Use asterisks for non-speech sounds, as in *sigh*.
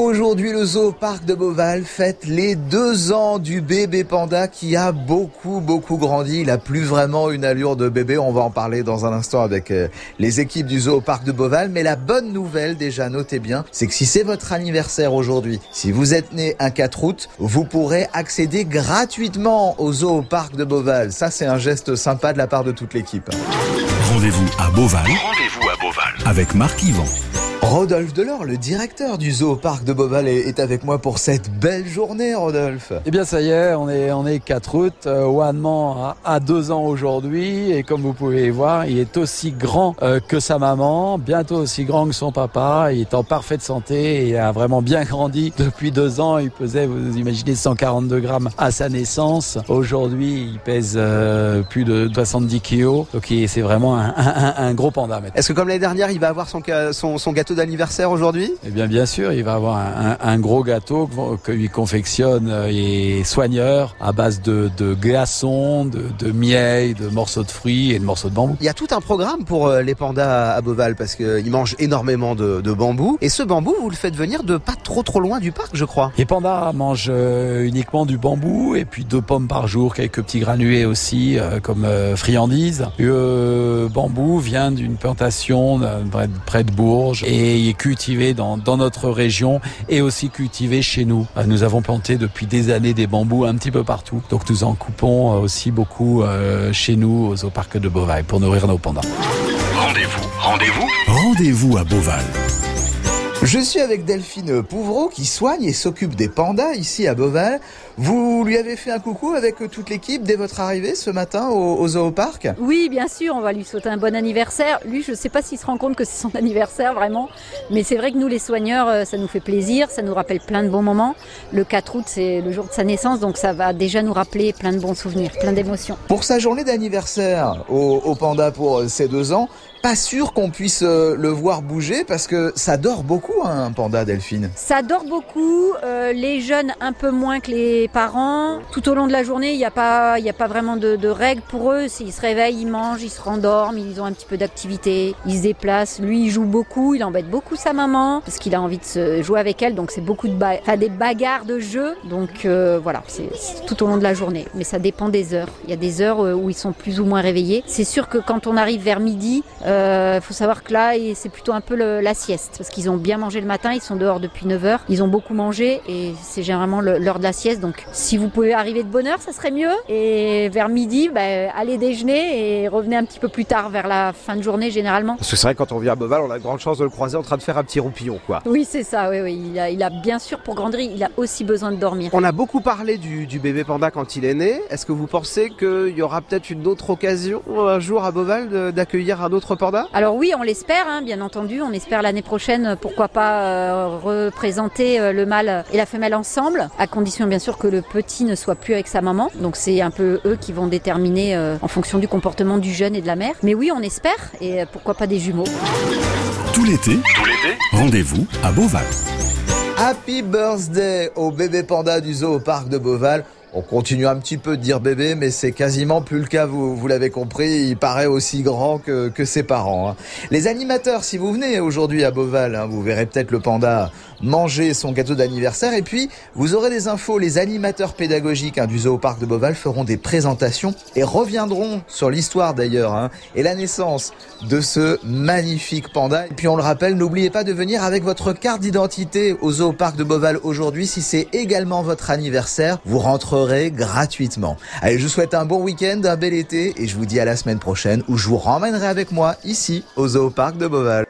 Aujourd'hui, le zoo parc de Beauval fête les deux ans du bébé panda qui a beaucoup, beaucoup grandi. Il a plus vraiment une allure de bébé. On va en parler dans un instant avec euh, les équipes du zoo parc de Beauval. Mais la bonne nouvelle, déjà, notez bien, c'est que si c'est votre anniversaire aujourd'hui, si vous êtes né un 4 août, vous pourrez accéder gratuitement au zoo parc de Beauval. Ça, c'est un geste sympa de la part de toute l'équipe. Rendez-vous à Beauval. Rendez-vous à Beauval. Avec Marc Yvan. Rodolphe Delors, le directeur du zoo parc de Beauval, est avec moi pour cette belle journée, Rodolphe. Eh bien, ça y est, on est, on est 4 août. Wanman a, deux ans aujourd'hui et comme vous pouvez voir, il est aussi grand euh, que sa maman, bientôt aussi grand que son papa. Il est en parfaite santé et a vraiment bien grandi depuis deux ans. Il pesait, vous imaginez, 142 grammes à sa naissance. Aujourd'hui, il pèse euh, plus de 70 kilos. Donc, c'est vraiment un, un, un, gros panda. Est-ce que comme l'année dernière, il va avoir son, son, son gâteau d'anniversaire aujourd'hui Eh bien, bien sûr, il va avoir un, un gros gâteau que lui confectionne euh, et soigneur à base de, de glaçons, de, de miel, de morceaux de fruits et de morceaux de bambou. Il y a tout un programme pour euh, les pandas à Beauval parce qu'ils mangent énormément de, de, bambou. Et ce bambou, vous le faites venir de pas trop trop loin du parc, je crois. Les pandas mangent euh, uniquement du bambou et puis deux pommes par jour, quelques petits granulés aussi comme friandises. Le bambou vient d'une plantation près de Bourges et et il est cultivé dans, dans, notre région et aussi cultivé chez nous. Euh, nous avons planté depuis des années des bambous un petit peu partout. Donc nous en coupons euh, aussi beaucoup euh, chez nous au parc de Beauval pour nourrir nos pandas. Rendez-vous, rendez-vous, rendez-vous à Beauval. Je suis avec Delphine Pouvreau qui soigne et s'occupe des pandas ici à Beauval. Vous lui avez fait un coucou avec toute l'équipe dès votre arrivée ce matin au, au zoo parc Oui, bien sûr, on va lui souhaiter un bon anniversaire. Lui, je ne sais pas s'il se rend compte que c'est son *laughs* anniversaire vraiment, mais c'est vrai que nous les soigneurs, euh, ça nous fait plaisir, ça nous rappelle plein de bons moments. Le 4 août, c'est le jour de sa naissance, donc ça va déjà nous rappeler plein de bons souvenirs, plein d'émotions. Pour sa journée d'anniversaire au, au panda pour ses deux ans, pas sûr qu'on puisse euh, le voir bouger parce que ça dort beaucoup hein, un panda Delphine? Ça dort beaucoup, euh, les jeunes un peu moins que les parents. Tout au long de la journée, il n'y a pas, vraiment de, règles pour eux. S'ils se réveillent, ils mangent, ils se rendorment, ils ont un petit peu d'activité, ils se déplacent. Lui, il joue beaucoup, il embête beaucoup sa maman parce qu'il a envie de se jouer avec elle. Donc c'est beaucoup de bagarres de jeu. Donc euh, voilà, c'est tout au long de la journée. Mais ça dépend des heures. Il y a des heures où ils sont plus ou moins réveillés. C'est sûr que quand on arrive vers midi, il euh, faut savoir que là, c'est plutôt un peu la sieste, parce qu'ils ont bien mangé le matin, ils sont dehors depuis 9 heures, ils ont beaucoup mangé, et c'est généralement l'heure de la sieste. Donc, si vous pouvez arriver de bonne heure, ça serait mieux. Et vers midi, bah, allez déjeuner et revenez un petit peu plus tard, vers la fin de journée généralement. Parce que c'est vrai, quand on vient à Beauval, on a de grandes chances de le croiser en train de faire un petit roupillon, quoi. Oui, c'est ça, oui, oui. Il a, il a bien sûr, pour grandir, il a aussi besoin de dormir. On a beaucoup parlé du, du bébé panda quand il est né. Est-ce que vous pensez qu'il y aura peut-être une autre occasion un jour à Beauval d'accueillir un autre panda? Alors oui, on l'espère, hein, bien entendu. On espère l'année prochaine, pourquoi pas euh, représenter euh, le mâle et la femelle ensemble, à condition bien sûr que le petit ne soit plus avec sa maman. Donc c'est un peu eux qui vont déterminer euh, en fonction du comportement du jeune et de la mère. Mais oui, on espère, et pourquoi pas des jumeaux. Tout l'été, tout l'été, rendez-vous à Beauval. Happy birthday au bébé panda du zoo au parc de Beauval. On continue un petit peu de dire bébé, mais c'est quasiment plus le cas, vous, vous l'avez compris, il paraît aussi grand que, que ses parents. Hein. Les animateurs, si vous venez aujourd'hui à Beauval, hein, vous verrez peut-être le panda manger son gâteau d'anniversaire, et puis vous aurez des infos, les animateurs pédagogiques hein, du zoo parc de Beauval feront des présentations et reviendront sur l'histoire d'ailleurs, hein, et la naissance de ce magnifique panda. Et puis on le rappelle, n'oubliez pas de venir avec votre carte d'identité au zoo parc de Beauval aujourd'hui, si c'est également votre anniversaire, vous gratuitement. Allez, je vous souhaite un bon week-end, un bel été et je vous dis à la semaine prochaine où je vous ramènerai avec moi ici au Zoo Parc de Beauval.